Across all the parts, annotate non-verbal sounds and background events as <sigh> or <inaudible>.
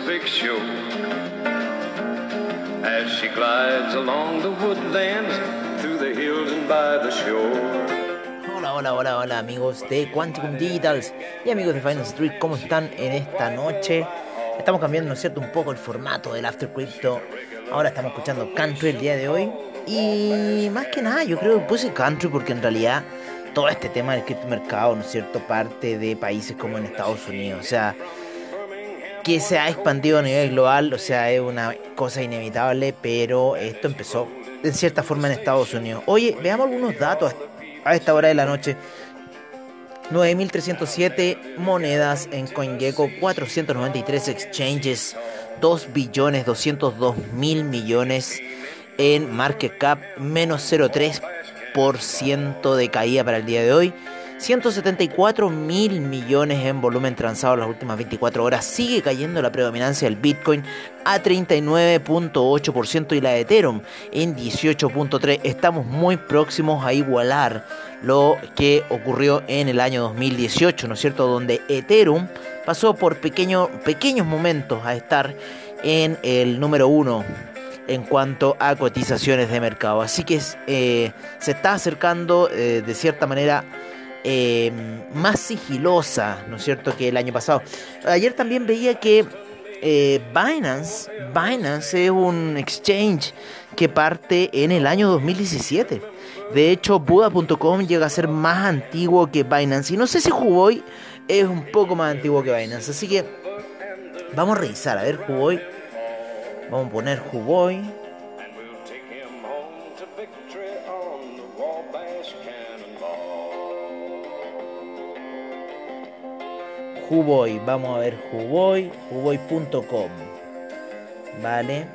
Pacific shore as she glides along the woodlands through the hills and by the shore. Hola, hola, hola, hola amigos de Quantum Digitals y amigos de Finance Street, ¿cómo están en esta noche? Estamos cambiando, ¿no es cierto?, un poco el formato del After Crypto. Ahora estamos escuchando country el día de hoy. Y más que nada, yo creo que puse country porque en realidad todo este tema del criptomercado, ¿no es cierto?, parte de países como en Estados Unidos. O sea, que se ha expandido a nivel global, o sea, es una cosa inevitable, pero esto empezó en cierta forma en Estados Unidos. Oye, veamos algunos datos a esta hora de la noche. 9.307 monedas en CoinGecko, 493 exchanges, 2 billones 202 mil millones en market cap, menos 0,3% de caída para el día de hoy. 174 mil millones en volumen transado en las últimas 24 horas. Sigue cayendo la predominancia del Bitcoin a 39.8% y la de Ethereum en 18.3%. Estamos muy próximos a igualar lo que ocurrió en el año 2018, ¿no es cierto? Donde Ethereum pasó por pequeños momentos a estar en el número uno en cuanto a cotizaciones de mercado. Así que eh, se está acercando eh, de cierta manera eh, más sigilosa, ¿no es cierto?, que el año pasado. Ayer también veía que eh, Binance, Binance es un exchange que parte en el año 2017. De hecho, Buda.com llega a ser más antiguo que Binance. Y no sé si Huboy es un poco más antiguo que Binance. Así que vamos a revisar. A ver, Huboy. Vamos a poner Huboy. Huboy, vamos a ver Huboy, huboy.com. Vale.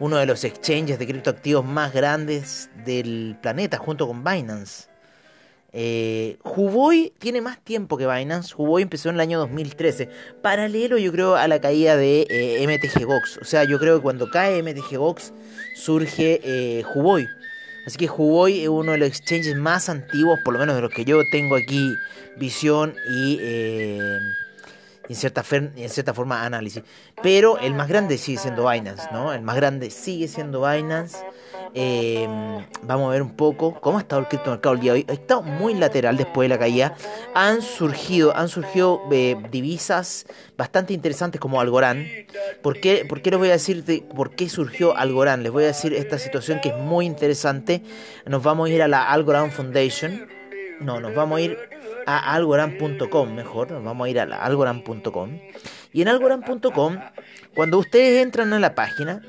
Uno de los exchanges de criptoactivos más grandes del planeta junto con Binance. Eh, Huboy tiene más tiempo que Binance. Huboy empezó en el año 2013. Paralelo, yo creo, a la caída de eh, MTG Gox. O sea, yo creo que cuando cae MTG Gox surge eh, Huboy. Así que Huboy es uno de los exchanges más antiguos, por lo menos de los que yo tengo aquí visión y eh, en, cierta en cierta forma análisis. Pero el más grande sigue siendo Binance, ¿no? El más grande sigue siendo Binance. Eh, vamos a ver un poco cómo ha estado el criptomercado el día de hoy. Ha estado muy lateral después de la caída. Han surgido, han surgido eh, divisas bastante interesantes como Algorand. ¿Por qué, ¿Por qué les voy a decir por qué surgió Algorand? Les voy a decir esta situación que es muy interesante. Nos vamos a ir a la Algorand Foundation. No, nos vamos a ir a algorand.com, mejor, nos vamos a ir a algorand.com. Y en algorand.com, cuando ustedes entran a la página,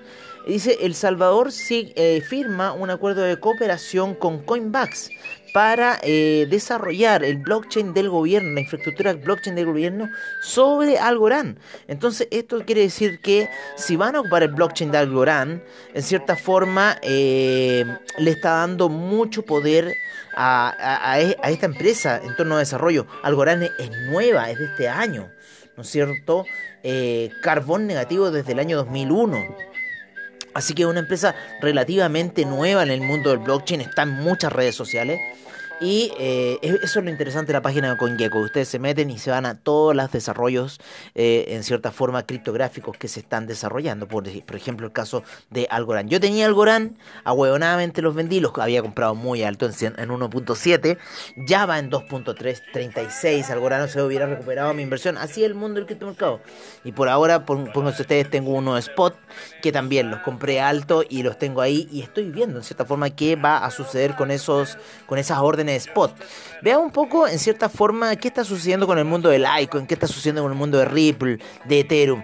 dice El Salvador eh, firma un acuerdo de cooperación con Coinbase para eh, desarrollar el blockchain del gobierno, la infraestructura blockchain del gobierno sobre Algorand. Entonces, esto quiere decir que si van a ocupar el blockchain de Algorand, en cierta forma eh, le está dando mucho poder a, esta empresa en torno a desarrollo. Algorand es nueva, es de este año, ¿no es cierto? Eh, carbón negativo desde el año 2001. Así que una empresa relativamente nueva en el mundo del blockchain, está en muchas redes sociales. Y eh, eso es lo interesante de la página de CoinGecko. Ustedes se meten y se van a todos los desarrollos, eh, en cierta forma, criptográficos que se están desarrollando. Por, por ejemplo, el caso de Algorand. Yo tenía Algorand, ahueonadamente los vendí, los había comprado muy alto en, en 1.7. Ya va en 2.336. Algorand no se hubiera recuperado mi inversión. Así es el mundo del criptomercado. Y por ahora, pónganse ustedes, tengo uno spot que también los compré alto y los tengo ahí. Y estoy viendo, en cierta forma, qué va a suceder con, esos, con esas órdenes spot. Vea un poco, en cierta forma, qué está sucediendo con el mundo del Icon, qué está sucediendo con el mundo de Ripple, de Ethereum.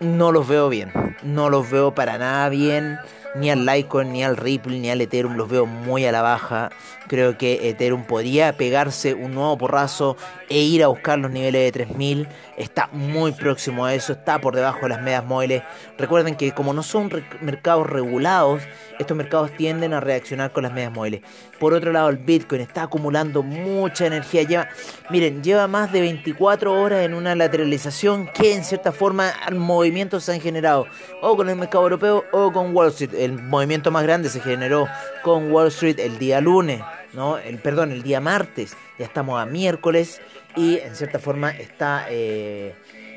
No los veo bien, no los veo para nada bien ni al Litecoin, ni al Ripple, ni al Ethereum los veo muy a la baja. Creo que Ethereum podría pegarse un nuevo porrazo e ir a buscar los niveles de 3000. Está muy próximo a eso, está por debajo de las medias móviles. Recuerden que como no son mercados regulados, estos mercados tienden a reaccionar con las medias móviles. Por otro lado, el Bitcoin está acumulando mucha energía. Lleva, miren, lleva más de 24 horas en una lateralización que en cierta forma movimientos se han generado o con el mercado europeo o con Wall Street el movimiento más grande se generó con Wall Street el día lunes, ¿no? El, perdón, el día martes. Ya estamos a miércoles y en cierta forma está eh,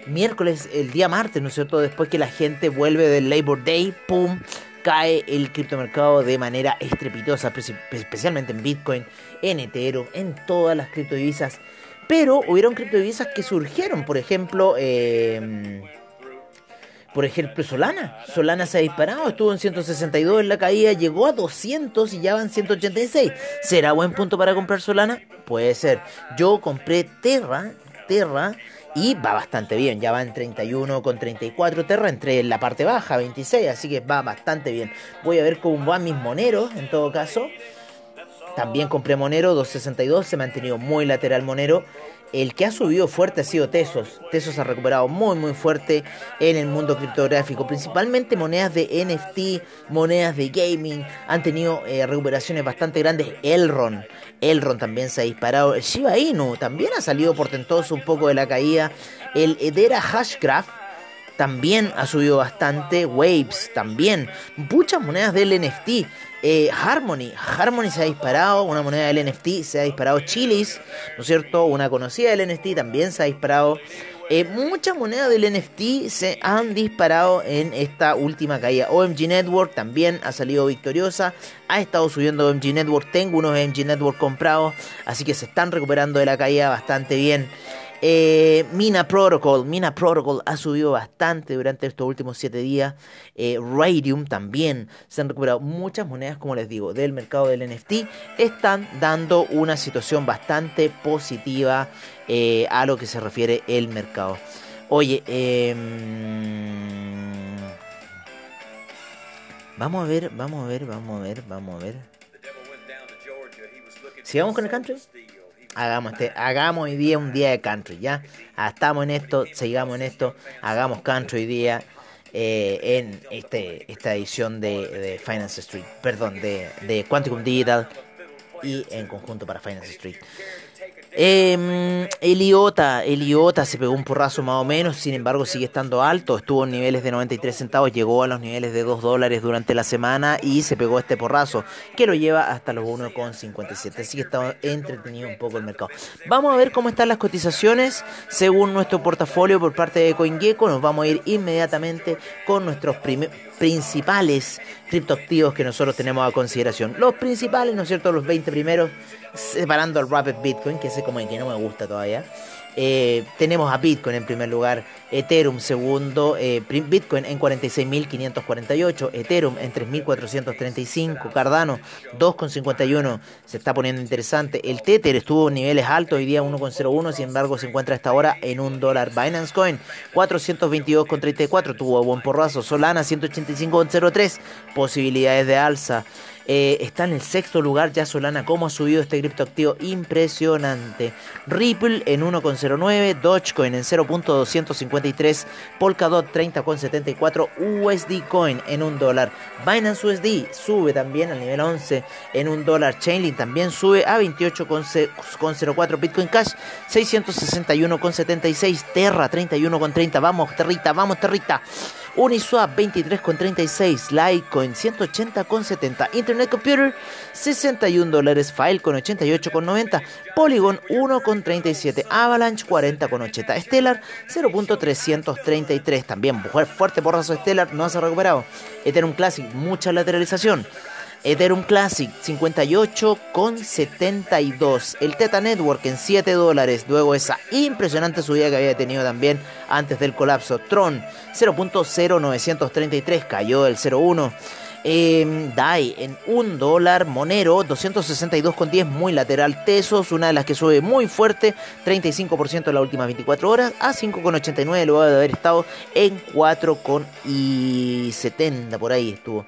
miércoles, el día martes, ¿no es cierto? Después que la gente vuelve del Labor Day, ¡pum! cae el criptomercado de manera estrepitosa, especialmente en Bitcoin, en Ethereum, en todas las criptodivisas. Pero hubieron criptodivisas que surgieron, por ejemplo, eh, por ejemplo, Solana. Solana se ha disparado, estuvo en 162 en la caída, llegó a 200 y ya van 186. ¿Será buen punto para comprar Solana? Puede ser. Yo compré Terra, Terra, y va bastante bien. Ya va en 31 con 34 Terra, entre la parte baja, 26, así que va bastante bien. Voy a ver cómo van mis moneros, en todo caso. También compré Monero 262, se ha mantenido muy lateral Monero el que ha subido fuerte ha sido Tesos. Tesos ha recuperado muy muy fuerte en el mundo criptográfico, principalmente monedas de NFT, monedas de gaming, han tenido eh, recuperaciones bastante grandes. Elron, Elron también se ha disparado. El Shiba Inu también ha salido portentoso un poco de la caída. El Edera Hashgraph también ha subido bastante. Waves también. Muchas monedas del NFT. Eh, Harmony, Harmony se ha disparado, una moneda del NFT, se ha disparado Chilis, ¿no es cierto? Una conocida del NFT también se ha disparado. Eh, muchas monedas del NFT se han disparado en esta última caída. OMG Network también ha salido victoriosa. Ha estado subiendo OMG Network. Tengo unos OMG Network comprados. Así que se están recuperando de la caída bastante bien. Eh, Mina Protocol, Mina Protocol ha subido bastante durante estos últimos 7 días. Eh, Radium también se han recuperado muchas monedas, como les digo, del mercado del NFT. Están dando una situación bastante positiva eh, a lo que se refiere el mercado. Oye, em, vamos a ver, vamos a ver, vamos a ver, vamos a ver. Sigamos con el country. Hagamos, este, hagamos hoy día un día de country, ¿ya? Ah, estamos en esto, sigamos en esto, hagamos country hoy día eh, en este, esta edición de, Finance Street, perdón, de, de Quantum Digital y en conjunto para Finance Street. Eh, Eliota, Eliota se pegó un porrazo más o menos, sin embargo sigue estando alto, estuvo en niveles de 93 centavos, llegó a los niveles de 2 dólares durante la semana y se pegó este porrazo que lo lleva hasta los 1,57, así que está entretenido un poco el mercado. Vamos a ver cómo están las cotizaciones según nuestro portafolio por parte de CoinGecko, nos vamos a ir inmediatamente con nuestros principales criptoactivos que nosotros tenemos a consideración. Los principales, ¿no es cierto? Los 20 primeros, separando al Rapid Bitcoin, que ese como el que no me gusta todavía. Eh, tenemos a Bitcoin en primer lugar, Ethereum segundo, eh, Bitcoin en 46.548, Ethereum en 3.435, Cardano 2,51, se está poniendo interesante. El Tether estuvo en niveles altos, hoy día 1,01, sin embargo se encuentra hasta ahora en un dólar. Binance Coin 422,34, tuvo buen porrazo. Solana 185,03, posibilidades de alza. Eh, está en el sexto lugar ya Solana. ¿Cómo ha subido este criptoactivo? Impresionante. Ripple en 1,09. Dogecoin en 0.253. Polkadot 30,74. USD Coin en 1 dólar. Binance USD sube también al nivel 11 en 1 dólar. Chainlink también sube a 28,04. Bitcoin Cash 661,76. Terra 31,30. Vamos, Territa, vamos, Territa. Uniswap 23,36, Litecoin 180,70, Internet Computer 61 dólares, Filecoin 88,90, Polygon 1,37, Avalanche 40,80, Stellar 0.333, también fuerte porrazo Stellar, no se ha recuperado, Ethereum Classic, mucha lateralización. Ethereum Classic 58,72. El Teta Network en 7 dólares. Luego esa impresionante subida que había tenido también antes del colapso. Tron 0.0933 cayó del 0.1. Eh, DAI en 1 dólar, Monero 262,10 muy lateral, Tesos, una de las que sube muy fuerte, 35% en las últimas 24 horas, a 5,89 luego de haber estado en 4,70 por ahí estuvo.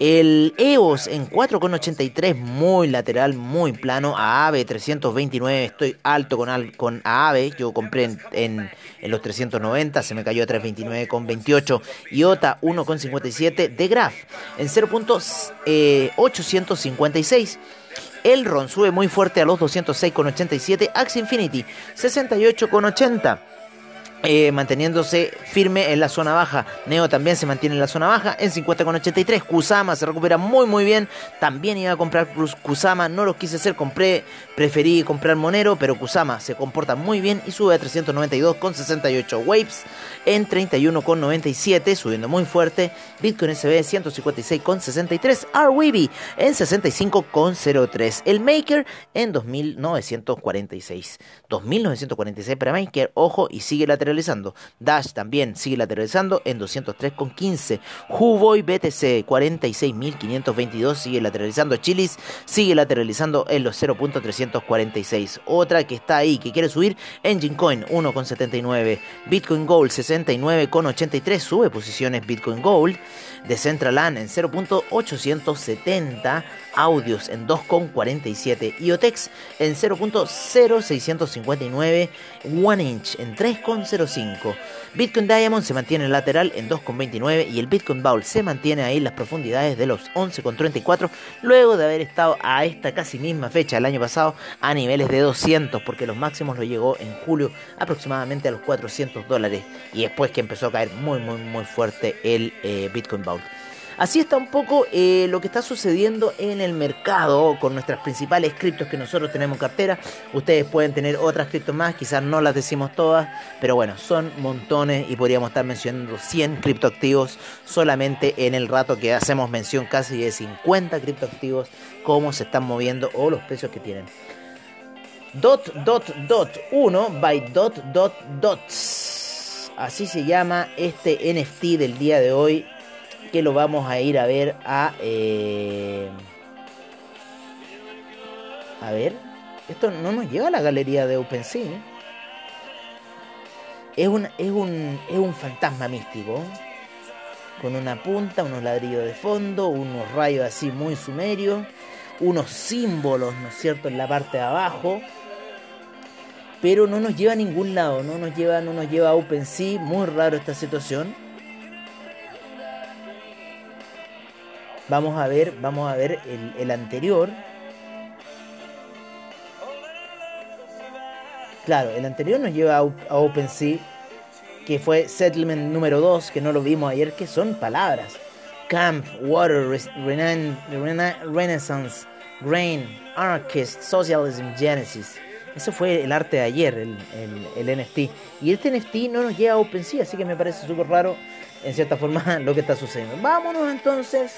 El EOS en 4,83, muy lateral, muy plano. AAVE 329, estoy alto con, con AAVE. Yo compré en, los 390, se me cayó a 329,28. IOTA 1,57. De Graph en 0.856. El RON sube muy fuerte a los 206,87. Axie Infinity 68,80. Eh, manteniéndose firme en la zona baja. Neo también se mantiene en la zona baja en 50,83. Kusama se recupera muy muy bien. También iba a comprar Kusama, no lo quise hacer, compré, preferí comprar Monero, pero Kusama se comporta muy bien y sube a 392,68. Waves en 31,97, subiendo muy fuerte. Bitcoin SB 156,63. RWB en 65,03. El Maker en 2946. 2946 para Maker, ojo, y sigue la Dash también sigue lateralizando en 203,15. Huboy BTC 46.522 sigue lateralizando. Chilis sigue lateralizando en los 0.346. Otra que está ahí que quiere subir, Engine Coin 1,79. Bitcoin Gold 69,83 sube posiciones Bitcoin Gold. Decentraland en 0.870. Audios en 2,47. IOTEX en 0.0659. One Inch en 3,05. Bitcoin Diamond se mantiene en lateral en 2,29 y el Bitcoin Bowl se mantiene ahí en las profundidades de los 11,34 luego de haber estado a esta casi misma fecha el año pasado a niveles de 200 porque los máximos lo llegó en julio aproximadamente a los 400 dólares y después que empezó a caer muy muy muy fuerte el eh, Bitcoin Bowl. Así está un poco eh, lo que está sucediendo en el mercado con nuestras principales criptos que nosotros tenemos en cartera. Ustedes pueden tener otras criptos más, quizás no las decimos todas, pero bueno, son montones y podríamos estar mencionando 100 criptoactivos solamente en el rato que hacemos mención casi de 50 criptoactivos, cómo se están moviendo o los precios que tienen. Dot, dot, dot, 1 by dot, dot, dots. Así se llama este NFT del día de hoy que lo vamos a ir a ver a... Eh, a ver, esto no nos lleva a la galería de OpenSea. Es un, es, un, es un fantasma místico. Con una punta, unos ladrillos de fondo, unos rayos así muy sumerios, unos símbolos, ¿no es cierto?, en la parte de abajo. Pero no nos lleva a ningún lado, no nos lleva, no nos lleva a OpenSea. Muy raro esta situación. Vamos a ver, vamos a ver el, anterior. Claro, el anterior nos lleva a, OpenSea, que fue Settlement número 2, que no lo vimos ayer, que son palabras. Camp, Water, Renaissance, Rain, Anarchist, Socialism, Genesis. Eso fue el arte de ayer, el, el, el, NFT. Y este NFT no nos lleva a OpenSea, así que me parece súper raro, en cierta forma, <laughs> lo que está sucediendo. Vámonos entonces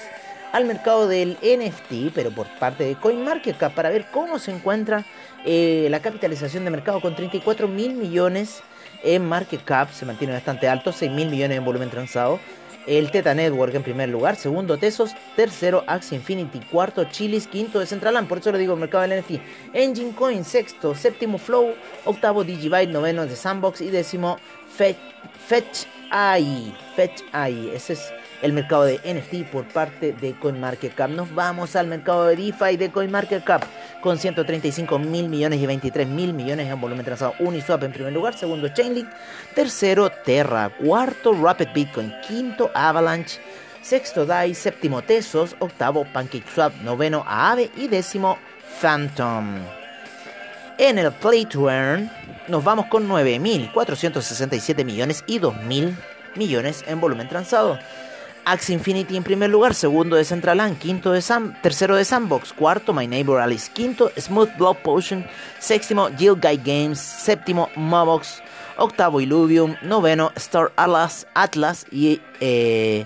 al mercado del NFT, pero por parte de CoinMarketCap, para ver cómo se encuentra eh, la capitalización de mercado con 34 mil millones en market cap, se mantiene bastante alto, 6 mil millones en volumen transado. El Teta Network en primer lugar, segundo Tesos, tercero Axie Infinity, cuarto Chilis, quinto de Centraland, por eso le digo mercado del NFT. Engine Coin, sexto, séptimo Flow, octavo Digibyte, noveno de Sandbox y décimo Fetch, Fetch AI. Fetch AI, ese es el mercado de NFT por parte de CoinMarketCap. Nos vamos al mercado de DeFi de CoinMarketCap con 135 mil millones y 23 mil millones en volumen transado. Uniswap en primer lugar, segundo Chainlink, tercero Terra, cuarto Rapid Bitcoin, quinto Avalanche. Sexto DAI, séptimo Tesos, octavo PancakeSwap, noveno Aave y décimo Phantom. En el Play to Earn nos vamos con 9.467 millones y 2.000 millones en volumen transado. Axie Infinity en primer lugar, segundo de Centraland, quinto de Sam, tercero de Sandbox, cuarto My Neighbor Alice, quinto Smooth Blood Potion, séptimo Jill Guy Games, séptimo Mobox, octavo Illuvium, noveno Star Atlas, Atlas y eh,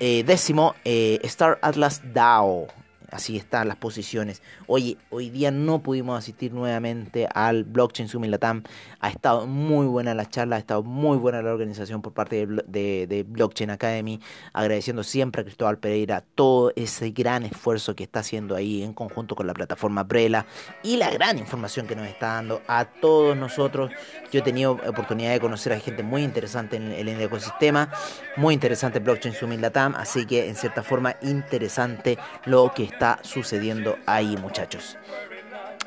eh, décimo eh, Star Atlas DAO así están las posiciones. Oye, hoy día no pudimos asistir nuevamente al Blockchain Summit Latam. Ha estado muy buena la charla, ha estado muy buena la organización por parte de, Blockchain Academy. Agradeciendo siempre a Cristóbal Pereira todo ese gran esfuerzo que está haciendo ahí en conjunto con la plataforma Prela y la gran información que nos está dando a todos nosotros. Yo he tenido oportunidad de conocer a gente muy interesante en, en el ecosistema, muy interesante Blockchain Summit Latam, así que en cierta forma interesante lo que está está sucediendo ahí, muchachos.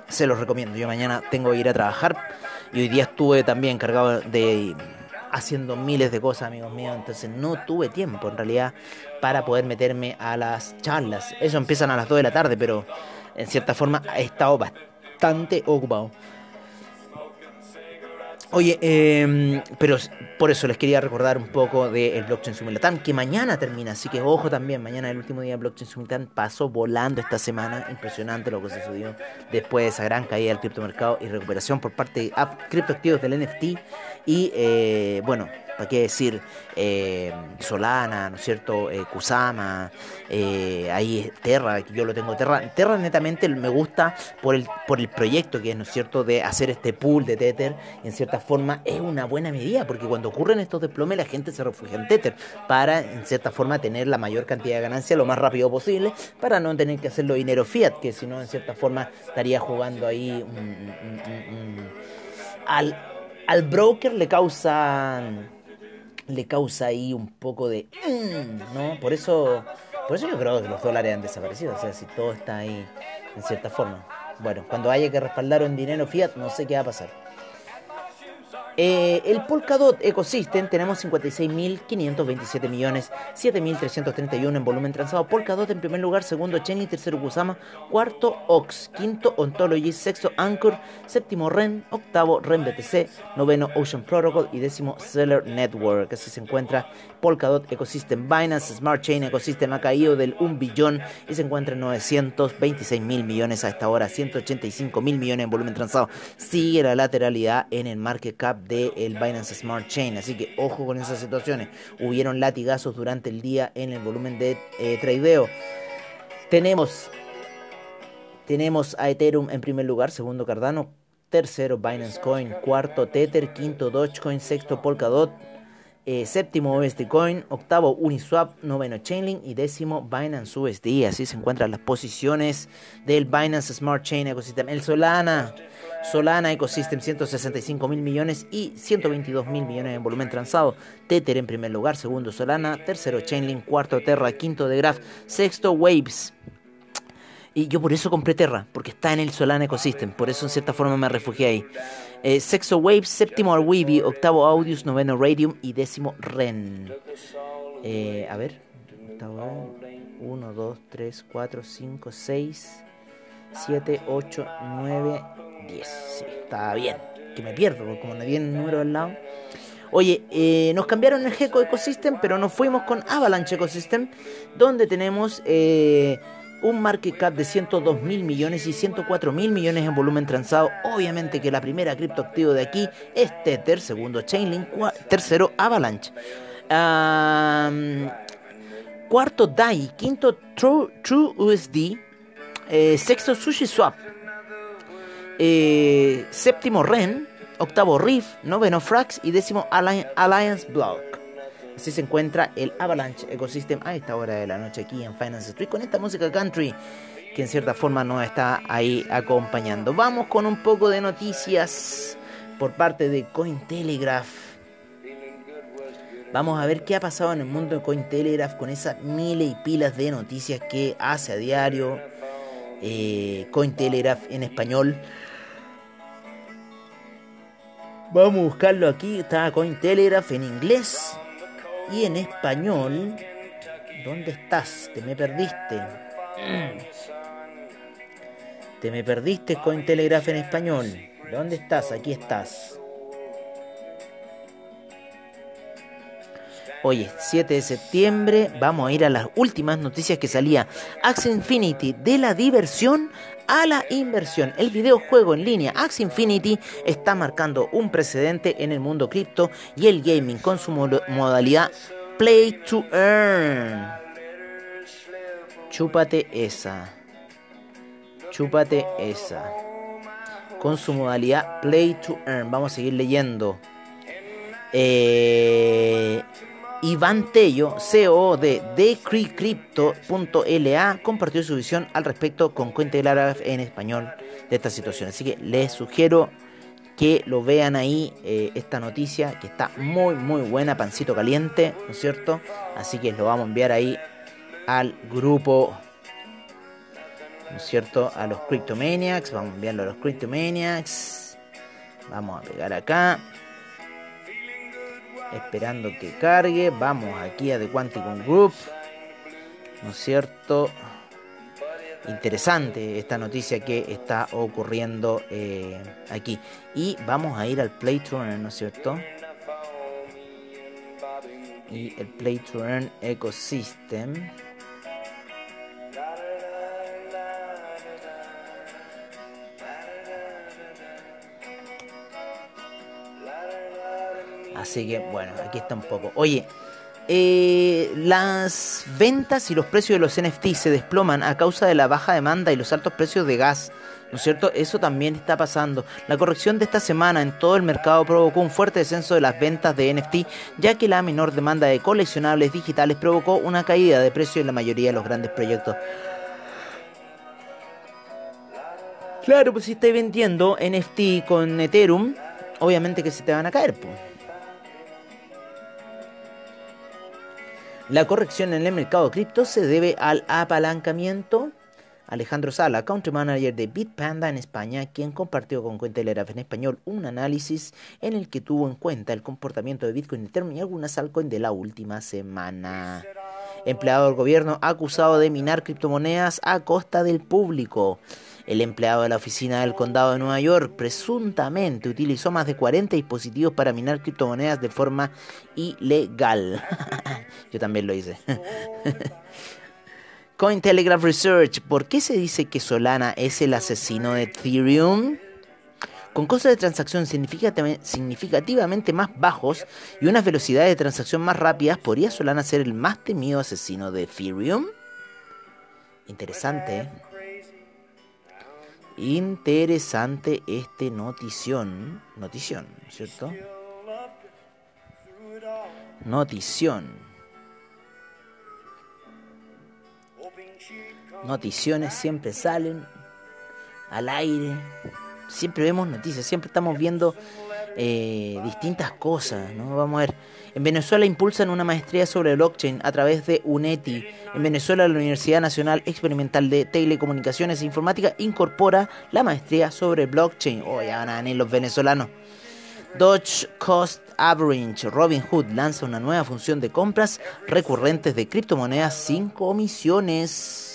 Se los recomiendo. Yo mañana tengo que ir a trabajar y hoy día estuve también cargado de haciendo miles de cosas, amigos míos. Entonces no tuve tiempo en realidad para poder meterme a las charlas. Eso empiezan a las 2 de la tarde, pero en cierta forma he estado bastante ocupado. Oye, eh, pero por eso les quería recordar un poco del Blockchain Summit que mañana termina, así que ojo también, mañana el último día de Blockchain Summit pasó volando esta semana, impresionante lo que sucedió después de esa gran caída del criptomercado y recuperación por parte de criptoactivos del NFT y eh, bueno, ¿para qué decir? Eh, Solana, ¿no es cierto? Eh, Kusama, eh, ahí Terra, yo lo tengo Terra. Terra netamente me gusta por el, por el proyecto que es, ¿no es cierto?, de hacer este pool de Tether. En cierta forma es una buena medida, porque cuando ocurren estos desplomes la gente se refugia en Tether para, en cierta forma, tener la mayor cantidad de ganancia lo más rápido posible, para no tener que hacerlo dinero fiat, que si no, en cierta forma, estaría jugando ahí al, al broker le causa le causa ahí un poco de... Mm", ¿no? Por eso, por eso yo creo que los dólares han desaparecido, o sea, si todo está ahí en cierta forma. Bueno, cuando haya que respaldar un dinero fiat, no sé qué va a pasar. Eh, el Polkadot Ecosystem tenemos 56.527 millones, 7.331 en volumen transado. Polkadot en primer lugar, segundo Chainlink, tercero Kusama, cuarto Ox, quinto Ontology, sexto Anchor, séptimo REN, octavo REN BTC, noveno Ocean Protocol y décimo Seller Network. Así se encuentra Polkadot Ecosystem. Binance Smart Chain Ecosystem ha caído del 1 billón y se encuentra en 926 mil millones a esta hora, 185 mil millones en volumen transado. Sigue la lateralidad en el market cap del el Binance Smart Chain. Así que ojo con esas situaciones. Hubieron latigazos durante el día en el volumen de eh, tradeo. Tenemos, tenemos a Ethereum en primer lugar, segundo Cardano, tercero Binance Coin, cuarto Tether, quinto Dogecoin, sexto Polkadot, eh, séptimo USD Coin, octavo Uniswap, noveno Chainlink y décimo Binance USD. Así se encuentran las posiciones del Binance Smart Chain Ecosystem. El Solana Solana Ecosystem 165 mil millones y 122 mil millones en volumen transado. Tether en primer lugar, segundo Solana, tercero Chainlink, cuarto Terra, quinto de Graph, sexto Waves. Y yo por eso compré Terra, porque está en el Solana Ecosystem, por eso en cierta forma me refugié ahí. Eh, sexto Waves, séptimo Arweavy, octavo Audius, noveno Radium y décimo Ren. Eh, a ver, 1, 2, 3, 4, 5, 6, 7, 8, 9, 10. Sí, está bien. Que me pierdo, porque como no viene el número al lado. Oye, eh, nos cambiaron el Gecko Ecosystem, pero nos fuimos con Avalanche Ecosystem, donde tenemos eh, un market cap de 102 mil millones y 104 mil millones en volumen transado. Obviamente que la primera criptoactivo de aquí es Tether, segundo Chainlink, tercero Avalanche. cuarto DAI, quinto True, True USD, eh, sexto SushiSwap, eh, séptimo Ren, octavo Riff, noveno Frax y décimo Alliance Block. Así se encuentra el Avalanche Ecosystem a esta hora de la noche aquí en Finance Street con esta música country que en cierta forma nos está ahí acompañando. Vamos con un poco de noticias por parte de Cointelegraph. Vamos a ver qué ha pasado en el mundo de Cointelegraph con esas miles y pilas de noticias que hace a diario eh, Cointelegraph en español. Vamos a buscarlo aquí. Está Cointelegraph en inglés y en español. ¿Dónde estás? Te me perdiste. <clears throat> Te me perdiste Cointelegraph en español. ¿Dónde estás? Aquí estás. Hoy es 7 de septiembre, vamos a ir a las últimas noticias que salía. Axie Infinity, de la diversión a la inversión. El videojuego en línea Axie Infinity está marcando un precedente en el mundo cripto y el gaming con su modalidad Play to Earn. Chúpate esa. Chúpate esa. Con su modalidad Play to Earn. Vamos a seguir leyendo. Eh, Iván Tello, CEO de Decrycrypto.la, compartió su visión al respecto con Cointelegraph en español de esta situación. Así que les sugiero que lo vean ahí, eh, esta noticia que está muy, muy buena, pancito caliente, ¿no es cierto? Así que lo vamos a enviar ahí al grupo, ¿no es cierto? A los Cryptomaniacs, vamos a enviarlo a los Cryptomaniacs. Vamos a pegar acá esperando que cargue. Vamos aquí a The Quanticum Group, ¿no es cierto? interesante esta noticia que está ocurriendo eh, aquí. Y vamos a ir al Play ¿no es cierto? Y el Play Ecosystem. Así que bueno, aquí está un poco. Oye, eh, las ventas y los precios de los NFT se desploman a causa de la baja demanda y los altos precios de gas. ¿No es cierto? Eso también está pasando. La corrección de esta semana en todo el mercado provocó un fuerte descenso de las ventas de NFT, ya que la menor demanda de coleccionables digitales provocó una caída de precio en la mayoría de los grandes proyectos. Claro, pues si estáis vendiendo NFT con Ethereum, obviamente que se te van a caer. Pues. La corrección en el mercado cripto se debe al apalancamiento. Alejandro Sala, country manager de Bitpanda en España, quien compartió con Cointelegraph en español un análisis en el que tuvo en cuenta el comportamiento de Bitcoin Ethereum y algunas altcoins de la última semana. Empleado del gobierno acusado de minar criptomonedas a costa del público. El empleado de la oficina del condado de Nueva York presuntamente utilizó más de 40 dispositivos para minar criptomonedas de forma ilegal. <laughs> Yo también lo hice. <laughs> Cointelegraph Research, ¿por qué se dice que Solana es el asesino de Ethereum? Con costos de transacción significativamente más bajos y unas velocidades de transacción más rápidas, ¿podría Solana ser el más temido asesino de Ethereum? Interesante. ¿eh? Interesante este notición. Notición, ¿cierto? Notición. Noticiones siempre salen al aire. Siempre vemos noticias, siempre estamos viendo eh, distintas cosas, ¿no? Vamos a ver. En Venezuela impulsan una maestría sobre blockchain a través de UNETI. En Venezuela, la Universidad Nacional Experimental de Telecomunicaciones e Informática incorpora la maestría sobre blockchain. Oh, ya van a venir los venezolanos. Dodge Cost Average Robinhood lanza una nueva función de compras recurrentes de criptomonedas sin comisiones.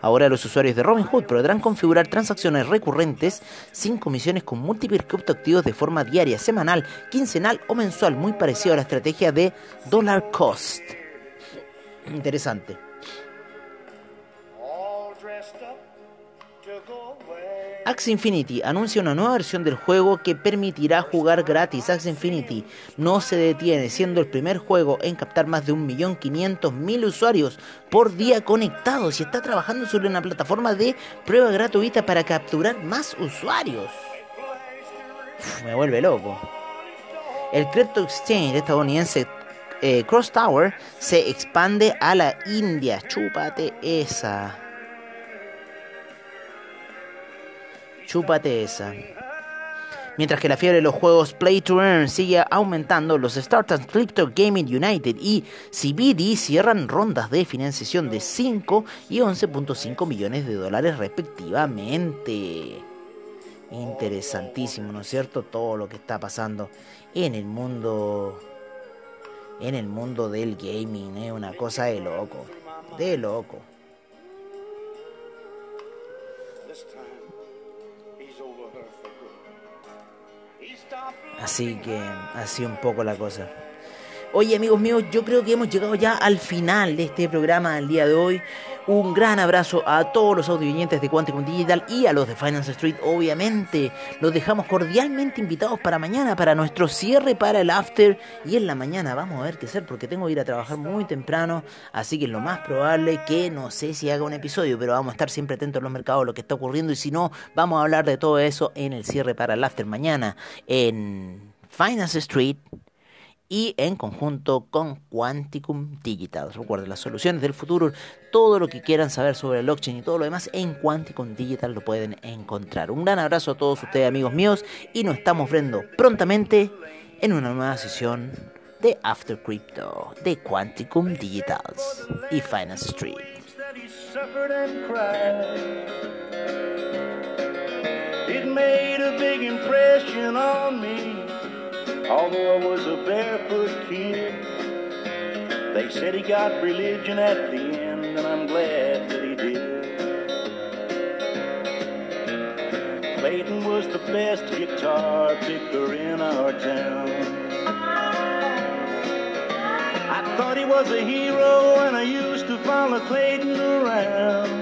Ahora los usuarios de Robinhood podrán configurar transacciones recurrentes sin comisiones con múltiples criptoactivos de forma diaria, semanal, quincenal o mensual, muy parecido a la estrategia de Dollar Cost. Interesante. Axie Infinity anuncia una nueva versión del juego que permitirá jugar gratis. Axie Infinity no se detiene, siendo el primer juego en captar más de 1.500.000 usuarios por día conectados y está trabajando sobre una plataforma de prueba gratuita para capturar más usuarios. me vuelve loco. El Crypto Exchange estadounidense eh, Cross Tower se expande a la India. Chúpate esa. Chúpate esa. Mientras que la fiebre de los juegos Play to Earn sigue aumentando, los startups Crypto Gaming United y CBD cierran rondas de financiación de 5 y 11.5 millones de dólares respectivamente. Interesantísimo, ¿no es cierto? Todo lo que está pasando en el mundo en el mundo del gaming, es una cosa de loco, de loco. Así que así un poco la cosa. Oye amigos míos, yo creo que hemos llegado ya al final de este programa del día de hoy. Un gran abrazo a todos los audioyentes de Quanticum Digital y a los de Finance Street, obviamente. Los dejamos cordialmente invitados para mañana, para nuestro cierre para el after. Y en la mañana vamos a ver qué hacer porque tengo que ir a trabajar muy temprano. Así que lo más probable que no sé si haga un episodio, pero vamos a estar siempre atentos a los mercados, lo que está ocurriendo. Y si no, vamos a hablar de todo eso en el cierre para el after mañana en Finance Street y en conjunto con Quanticum Digital. Recuerden, las soluciones del futuro, todo lo que quieran saber sobre el blockchain y todo lo demás en Quanticum Digital lo pueden encontrar. Un gran abrazo a todos ustedes amigos míos y nos estamos viendo prontamente en una nueva sesión de After Crypto de Quanticum Digitals y Finance Street. It. Although I was a barefoot kid, they said he got religion at the end, and I'm glad that he did. Clayton was the best guitar picker in our town. I thought he was a hero, and I used to follow Clayton around.